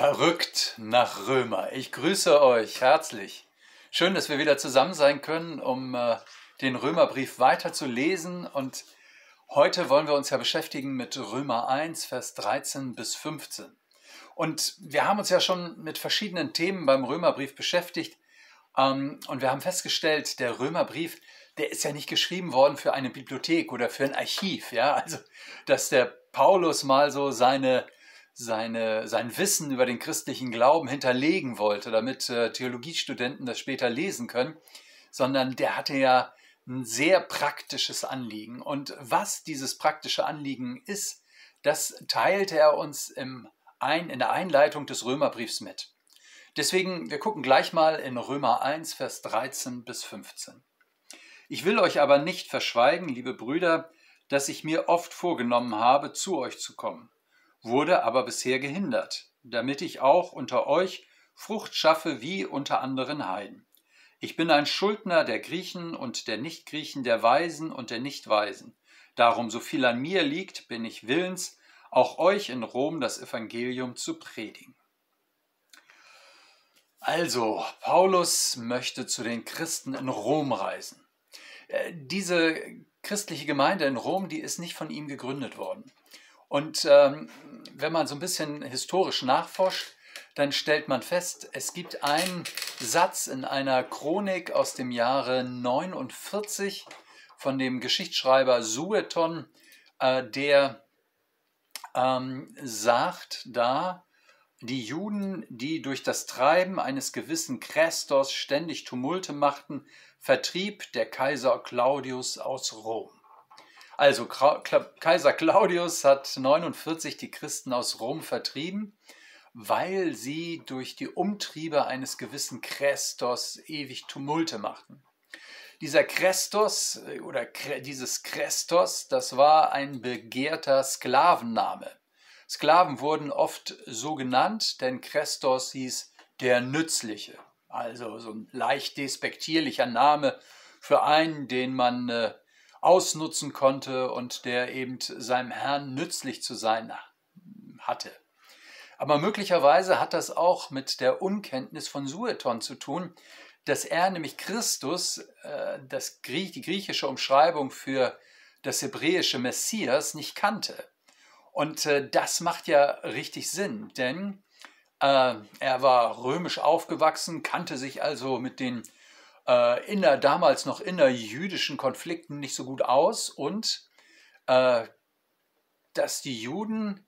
Verrückt nach Römer. Ich grüße euch herzlich. Schön, dass wir wieder zusammen sein können, um äh, den Römerbrief weiter zu lesen. Und heute wollen wir uns ja beschäftigen mit Römer 1, Vers 13 bis 15. Und wir haben uns ja schon mit verschiedenen Themen beim Römerbrief beschäftigt. Ähm, und wir haben festgestellt, der Römerbrief, der ist ja nicht geschrieben worden für eine Bibliothek oder für ein Archiv. Ja, also, dass der Paulus mal so seine seine, sein Wissen über den christlichen Glauben hinterlegen wollte, damit äh, Theologiestudenten das später lesen können, sondern der hatte ja ein sehr praktisches Anliegen. Und was dieses praktische Anliegen ist, das teilte er uns im ein, in der Einleitung des Römerbriefs mit. Deswegen, wir gucken gleich mal in Römer 1, Vers 13 bis 15. Ich will euch aber nicht verschweigen, liebe Brüder, dass ich mir oft vorgenommen habe, zu euch zu kommen wurde aber bisher gehindert, damit ich auch unter euch Frucht schaffe wie unter anderen Heiden. Ich bin ein Schuldner der Griechen und der Nichtgriechen, der Weisen und der Nichtweisen. Darum, so viel an mir liegt, bin ich willens, auch euch in Rom das Evangelium zu predigen. Also, Paulus möchte zu den Christen in Rom reisen. Äh, diese christliche Gemeinde in Rom, die ist nicht von ihm gegründet worden. Und ähm, wenn man so ein bisschen historisch nachforscht, dann stellt man fest, es gibt einen Satz in einer Chronik aus dem Jahre 49 von dem Geschichtsschreiber Sueton, äh, der ähm, sagt da, die Juden, die durch das Treiben eines gewissen Christos ständig Tumulte machten, vertrieb der Kaiser Claudius aus Rom. Also Kaiser Claudius hat 49 die Christen aus Rom vertrieben, weil sie durch die Umtriebe eines gewissen Christos ewig Tumulte machten. Dieser Christos äh, oder dieses Christos, das war ein begehrter Sklavenname. Sklaven wurden oft so genannt, denn Christos hieß der Nützliche. Also so ein leicht despektierlicher Name für einen, den man äh, ausnutzen konnte und der eben seinem Herrn nützlich zu sein hatte. Aber möglicherweise hat das auch mit der Unkenntnis von Sueton zu tun, dass er nämlich Christus, äh, das Griech, die griechische Umschreibung für das hebräische Messias, nicht kannte. Und äh, das macht ja richtig Sinn, denn äh, er war römisch aufgewachsen, kannte sich also mit den äh, inner, damals noch innerjüdischen Konflikten nicht so gut aus und äh, dass die Juden,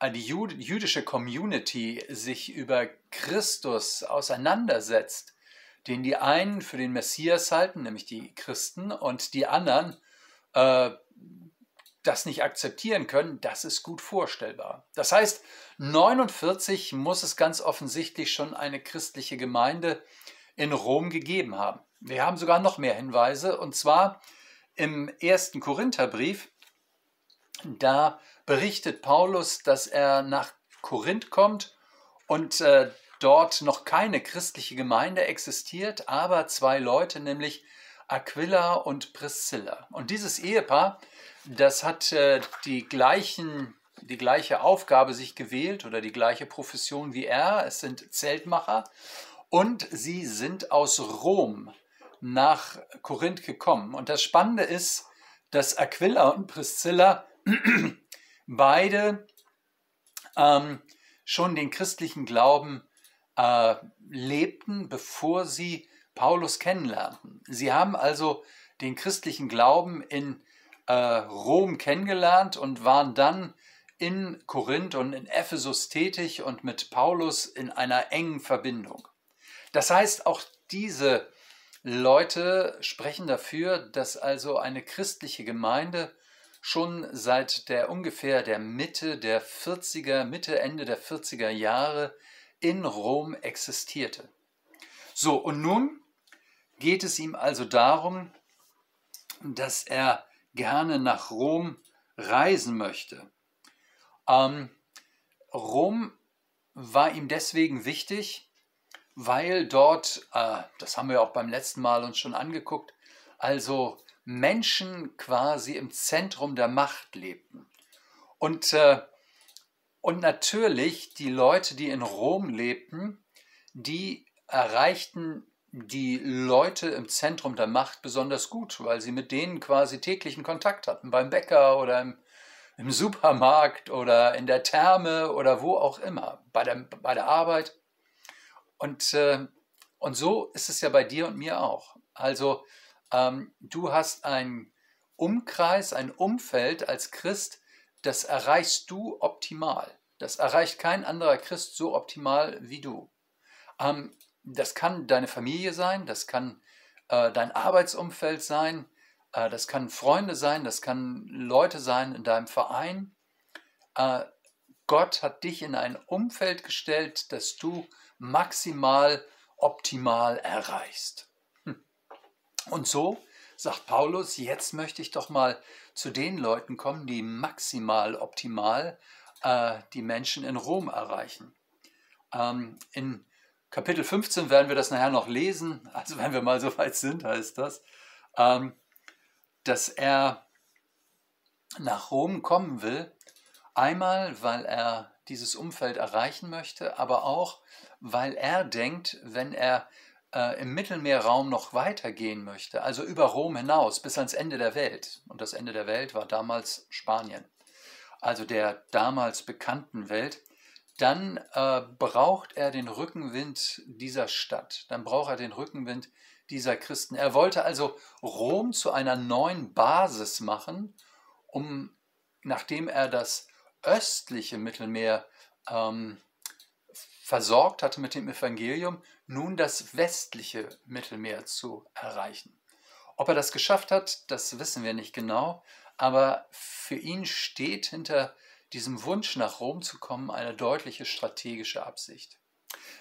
äh, die Jud jüdische Community sich über Christus auseinandersetzt, den die einen für den Messias halten, nämlich die Christen, und die anderen äh, das nicht akzeptieren können, das ist gut vorstellbar. Das heißt, 49 muss es ganz offensichtlich schon eine christliche Gemeinde in Rom gegeben haben. Wir haben sogar noch mehr Hinweise, und zwar im ersten Korintherbrief, da berichtet Paulus, dass er nach Korinth kommt und äh, dort noch keine christliche Gemeinde existiert, aber zwei Leute, nämlich Aquila und Priscilla. Und dieses Ehepaar, das hat äh, die, gleichen, die gleiche Aufgabe sich gewählt oder die gleiche Profession wie er. Es sind Zeltmacher und sie sind aus Rom nach Korinth gekommen. Und das Spannende ist, dass Aquila und Priscilla beide ähm, schon den christlichen Glauben äh, lebten, bevor sie Paulus kennenlernten. Sie haben also den christlichen Glauben in äh, Rom kennengelernt und waren dann in Korinth und in Ephesus tätig und mit Paulus in einer engen Verbindung. Das heißt, auch diese Leute sprechen dafür, dass also eine christliche Gemeinde schon seit der ungefähr der Mitte der 40er, Mitte, Ende der 40er Jahre in Rom existierte. So, und nun geht es ihm also darum, dass er gerne nach Rom reisen möchte. Ähm, Rom war ihm deswegen wichtig, weil dort, äh, das haben wir auch beim letzten Mal uns schon angeguckt, also Menschen quasi im Zentrum der Macht lebten. Und, äh, Und natürlich die Leute, die in Rom lebten, die erreichten die Leute im Zentrum der Macht besonders gut, weil sie mit denen quasi täglichen Kontakt hatten, beim Bäcker oder im, im Supermarkt oder in der Therme oder wo auch immer, bei der, bei der Arbeit. Und, äh, und so ist es ja bei dir und mir auch. Also ähm, du hast einen Umkreis, ein Umfeld als Christ, das erreichst du optimal. Das erreicht kein anderer Christ so optimal wie du. Ähm, das kann deine Familie sein, das kann äh, dein Arbeitsumfeld sein, äh, das kann Freunde sein, das kann Leute sein in deinem Verein. Äh, Gott hat dich in ein Umfeld gestellt, das du maximal optimal erreichst. Hm. Und so sagt Paulus, jetzt möchte ich doch mal zu den Leuten kommen, die maximal optimal äh, die Menschen in Rom erreichen. Ähm, in Kapitel 15 werden wir das nachher noch lesen, also wenn wir mal so weit sind, heißt das, ähm, dass er nach Rom kommen will, einmal weil er dieses Umfeld erreichen möchte, aber auch weil er denkt, wenn er äh, im Mittelmeerraum noch weitergehen möchte, also über Rom hinaus bis ans Ende der Welt, und das Ende der Welt war damals Spanien, also der damals bekannten Welt, dann äh, braucht er den Rückenwind dieser Stadt, dann braucht er den Rückenwind dieser Christen. Er wollte also Rom zu einer neuen Basis machen, um, nachdem er das östliche Mittelmeer ähm, versorgt hatte mit dem Evangelium, nun das westliche Mittelmeer zu erreichen. Ob er das geschafft hat, das wissen wir nicht genau, aber für ihn steht hinter diesem Wunsch nach Rom zu kommen eine deutliche strategische Absicht.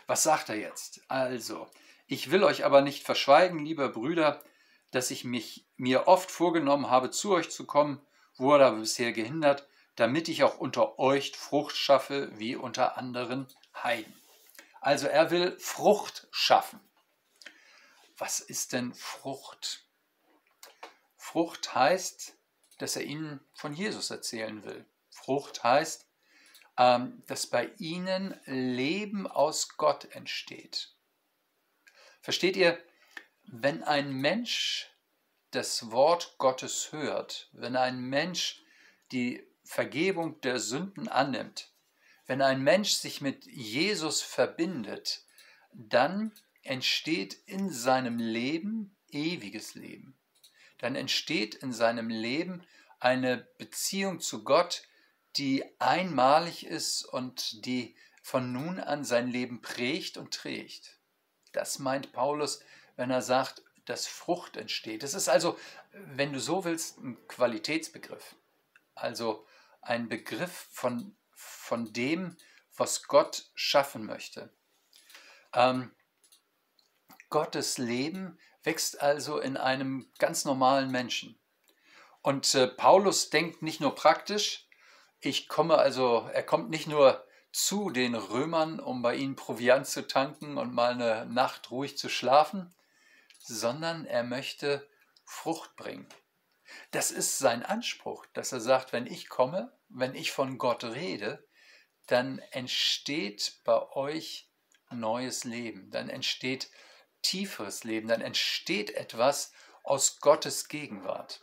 Was sagt er jetzt? Also, ich will euch aber nicht verschweigen, lieber Brüder, dass ich mich mir oft vorgenommen habe, zu euch zu kommen, wurde aber bisher gehindert, damit ich auch unter euch Frucht schaffe, wie unter anderen Heiden. Also er will Frucht schaffen. Was ist denn Frucht? Frucht heißt, dass er ihnen von Jesus erzählen will. Frucht heißt, ähm, dass bei ihnen Leben aus Gott entsteht. Versteht ihr, wenn ein Mensch das Wort Gottes hört, wenn ein Mensch die Vergebung der Sünden annimmt, wenn ein Mensch sich mit Jesus verbindet, dann entsteht in seinem Leben ewiges Leben. Dann entsteht in seinem Leben eine Beziehung zu Gott, die einmalig ist und die von nun an sein Leben prägt und trägt. Das meint Paulus, wenn er sagt, dass Frucht entsteht. Es ist also, wenn du so willst, ein Qualitätsbegriff. Also ein Begriff von von dem, was Gott schaffen möchte. Ähm, Gottes Leben wächst also in einem ganz normalen Menschen. Und äh, Paulus denkt nicht nur praktisch, ich komme also, er kommt nicht nur zu den Römern, um bei ihnen Proviant zu tanken und mal eine Nacht ruhig zu schlafen, sondern er möchte Frucht bringen. Das ist sein Anspruch, dass er sagt, wenn ich komme, wenn ich von Gott rede, dann entsteht bei euch neues Leben, dann entsteht tieferes Leben, dann entsteht etwas aus Gottes Gegenwart.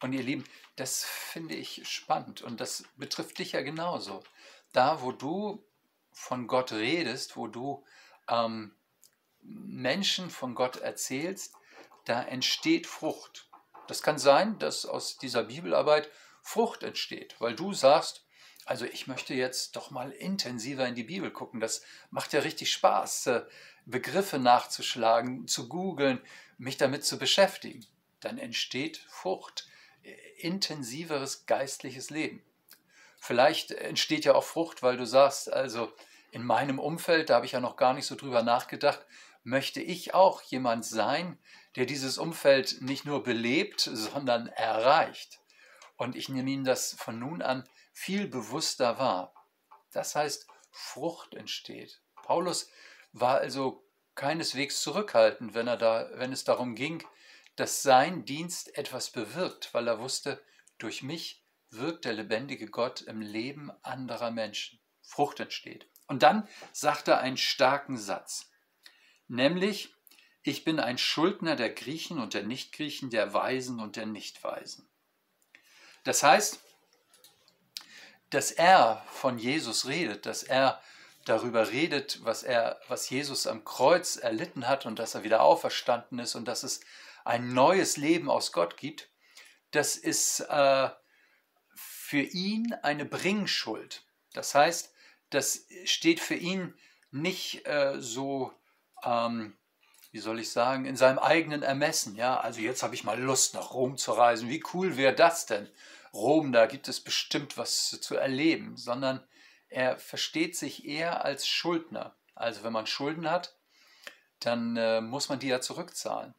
Und ihr Lieben, das finde ich spannend und das betrifft dich ja genauso. Da, wo du von Gott redest, wo du ähm, Menschen von Gott erzählst, da entsteht Frucht. Das kann sein, dass aus dieser Bibelarbeit Frucht entsteht, weil du sagst, also ich möchte jetzt doch mal intensiver in die Bibel gucken. Das macht ja richtig Spaß, äh, Begriffe nachzuschlagen, zu googeln, mich damit zu beschäftigen. Dann entsteht Frucht, äh, intensiveres geistliches Leben. Vielleicht entsteht ja auch Frucht, weil du sagst, also in meinem Umfeld, da habe ich ja noch gar nicht so drüber nachgedacht, möchte ich auch jemand sein, der dieses Umfeld nicht nur belebt, sondern erreicht. Und ich nehme Ihnen das von nun an viel bewusster wahr. Das heißt, Frucht entsteht. Paulus war also keineswegs zurückhaltend, wenn, er da, wenn es darum ging, dass sein Dienst etwas bewirkt, weil er wusste, durch mich wirkt der lebendige Gott im Leben anderer Menschen. Frucht entsteht. Und dann sagt er einen starken Satz, nämlich, ich bin ein Schuldner der Griechen und der Nichtgriechen, der Weisen und der Nichtweisen. Das heißt, dass er von Jesus redet, dass er darüber redet, was er, was Jesus am Kreuz erlitten hat und dass er wieder auferstanden ist und dass es ein neues Leben aus Gott gibt, das ist äh, für ihn eine Bringschuld. Das heißt, das steht für ihn nicht äh, so ähm, wie soll ich sagen, in seinem eigenen Ermessen. Ja, also jetzt habe ich mal Lust, nach Rom zu reisen. Wie cool wäre das denn? Rom, da gibt es bestimmt was zu erleben, sondern er versteht sich eher als Schuldner. Also wenn man Schulden hat, dann äh, muss man die ja zurückzahlen.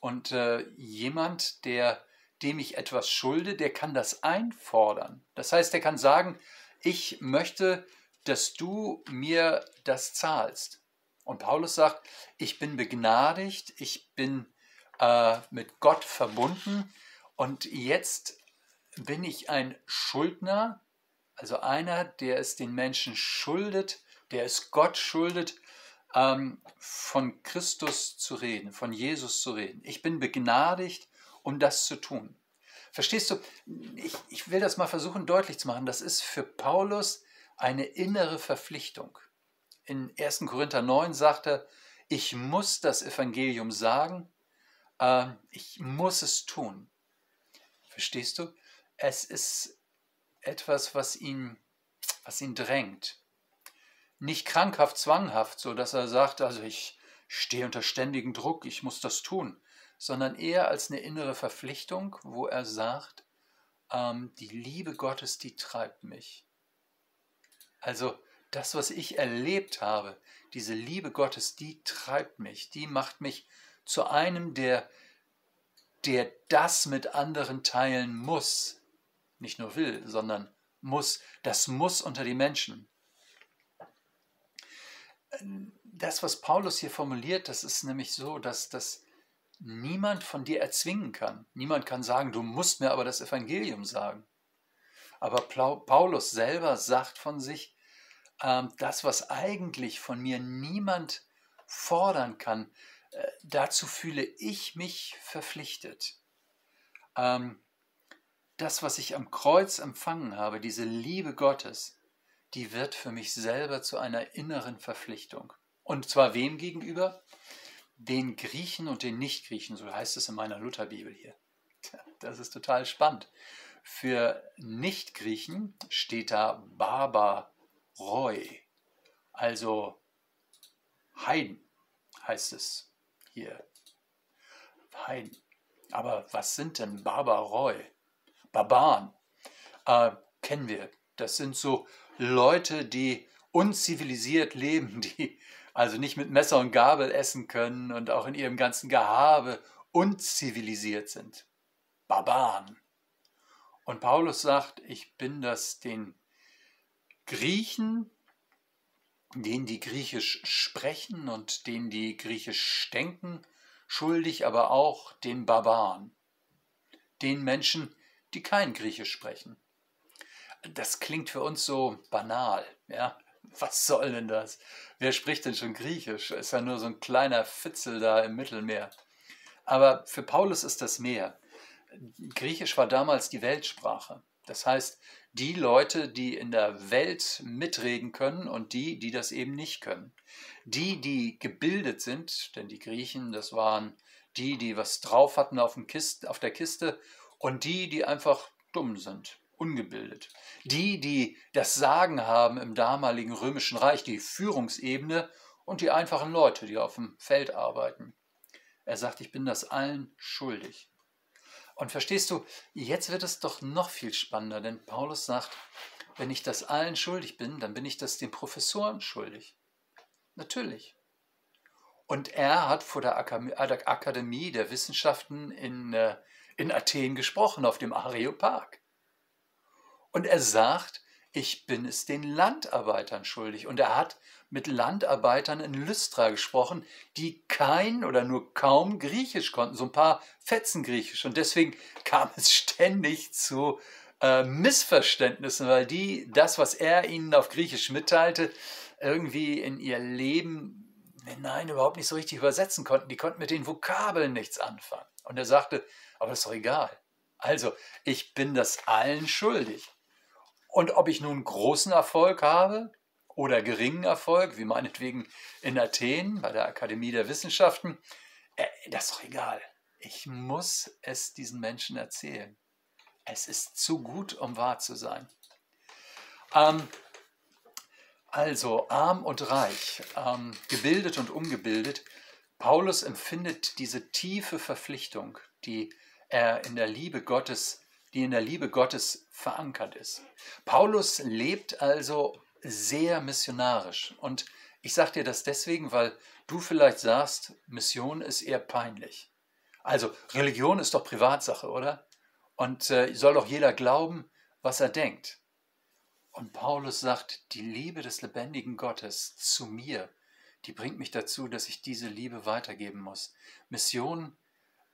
Und äh, jemand, der dem ich etwas schulde, der kann das einfordern. Das heißt, er kann sagen, ich möchte, dass du mir das zahlst. Und Paulus sagt, ich bin begnadigt, ich bin äh, mit Gott verbunden und jetzt bin ich ein Schuldner, also einer, der es den Menschen schuldet, der es Gott schuldet, ähm, von Christus zu reden, von Jesus zu reden. Ich bin begnadigt, um das zu tun. Verstehst du? Ich, ich will das mal versuchen deutlich zu machen. Das ist für Paulus eine innere Verpflichtung in 1. Korinther 9 sagte, ich muss das Evangelium sagen, äh, ich muss es tun. Verstehst du? Es ist etwas, was ihn, was ihn drängt. Nicht krankhaft, zwanghaft, so dass er sagt, also ich stehe unter ständigem Druck, ich muss das tun, sondern eher als eine innere Verpflichtung, wo er sagt, ähm, die Liebe Gottes, die treibt mich. Also das, was ich erlebt habe, diese Liebe Gottes, die treibt mich, die macht mich zu einem, der, der das mit anderen teilen muss. Nicht nur will, sondern muss. Das muss unter die Menschen. Das, was Paulus hier formuliert, das ist nämlich so, dass das niemand von dir erzwingen kann. Niemand kann sagen, du musst mir aber das Evangelium sagen. Aber Paulus selber sagt von sich, das, was eigentlich von mir niemand fordern kann, äh, dazu fühle ich mich verpflichtet. Ähm, das, was ich am Kreuz empfangen habe, diese Liebe Gottes, die wird für mich selber zu einer inneren Verpflichtung. Und zwar wem gegenüber? Den Griechen und den Nichtgriechen, so heißt es in meiner Lutherbibel hier. Das ist total spannend. Für Nichtgriechen steht da Baba Roy, also Heiden heißt es hier. Heiden. Aber was sind denn Barbaroi? Barbaren äh, kennen wir. Das sind so Leute, die unzivilisiert leben, die also nicht mit Messer und Gabel essen können und auch in ihrem ganzen Gehabe unzivilisiert sind. Barbaren. Und Paulus sagt, ich bin das den Griechen, denen die Griechisch sprechen und denen die Griechisch denken, schuldig, aber auch den Barbaren, den Menschen, die kein Griechisch sprechen. Das klingt für uns so banal, ja. Was soll denn das? Wer spricht denn schon Griechisch? Ist ja nur so ein kleiner Fitzel da im Mittelmeer. Aber für Paulus ist das mehr. Griechisch war damals die Weltsprache. Das heißt, die Leute, die in der Welt mitreden können und die, die das eben nicht können. Die, die gebildet sind, denn die Griechen, das waren die, die was drauf hatten auf, dem Kiste, auf der Kiste und die, die einfach dumm sind, ungebildet. Die, die das Sagen haben im damaligen römischen Reich, die Führungsebene und die einfachen Leute, die auf dem Feld arbeiten. Er sagt, ich bin das allen schuldig. Und verstehst du, jetzt wird es doch noch viel spannender, denn Paulus sagt, wenn ich das allen schuldig bin, dann bin ich das den Professoren schuldig. Natürlich. Und er hat vor der Akademie der Wissenschaften in, äh, in Athen gesprochen, auf dem Areopag. Und er sagt, ich bin es den Landarbeitern schuldig. Und er hat mit Landarbeitern in Lystra gesprochen, die kein oder nur kaum Griechisch konnten, so ein paar Fetzen Griechisch. Und deswegen kam es ständig zu äh, Missverständnissen, weil die das, was er ihnen auf Griechisch mitteilte, irgendwie in ihr Leben hinein überhaupt nicht so richtig übersetzen konnten. Die konnten mit den Vokabeln nichts anfangen. Und er sagte, aber das ist doch egal. Also, ich bin das allen schuldig. Und ob ich nun großen Erfolg habe oder geringen Erfolg, wie meinetwegen in Athen bei der Akademie der Wissenschaften, äh, das ist doch egal. Ich muss es diesen Menschen erzählen. Es ist zu gut, um wahr zu sein. Ähm, also arm und reich, ähm, gebildet und ungebildet. Paulus empfindet diese tiefe Verpflichtung, die er in der Liebe Gottes, die in der Liebe Gottes verankert ist. Paulus lebt also sehr missionarisch. Und ich sage dir das deswegen, weil du vielleicht sagst, Mission ist eher peinlich. Also Religion ist doch Privatsache, oder? Und äh, soll doch jeder glauben, was er denkt. Und Paulus sagt, die Liebe des lebendigen Gottes zu mir, die bringt mich dazu, dass ich diese Liebe weitergeben muss. Mission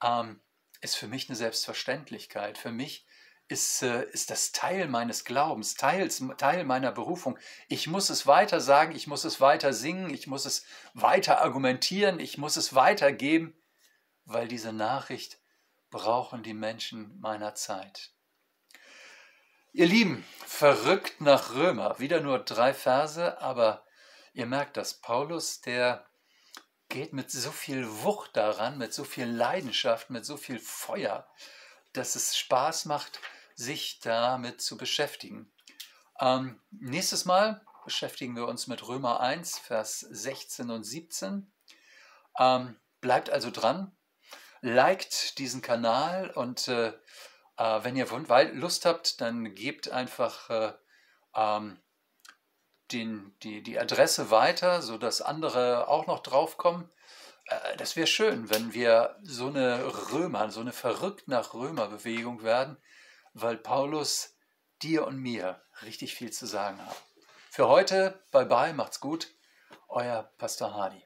ähm, ist für mich eine Selbstverständlichkeit. Für mich ist, äh, ist das Teil meines Glaubens, Teil, Teil meiner Berufung. Ich muss es weiter sagen, ich muss es weiter singen, ich muss es weiter argumentieren, ich muss es weitergeben, weil diese Nachricht brauchen die Menschen meiner Zeit. Ihr Lieben, verrückt nach Römer, wieder nur drei Verse, aber ihr merkt das, Paulus, der geht mit so viel Wucht daran, mit so viel Leidenschaft, mit so viel Feuer, dass es Spaß macht, sich damit zu beschäftigen. Ähm, nächstes Mal beschäftigen wir uns mit Römer 1, Vers 16 und 17. Ähm, bleibt also dran, liked diesen Kanal und äh, äh, wenn ihr Lust habt, dann gebt einfach äh, ähm, den, die, die Adresse weiter, sodass andere auch noch draufkommen. Äh, das wäre schön, wenn wir so eine Römer, so eine verrückt nach Römer-Bewegung werden, weil Paulus dir und mir richtig viel zu sagen hat. Für heute, bye bye, macht's gut, euer Pastor Hardy.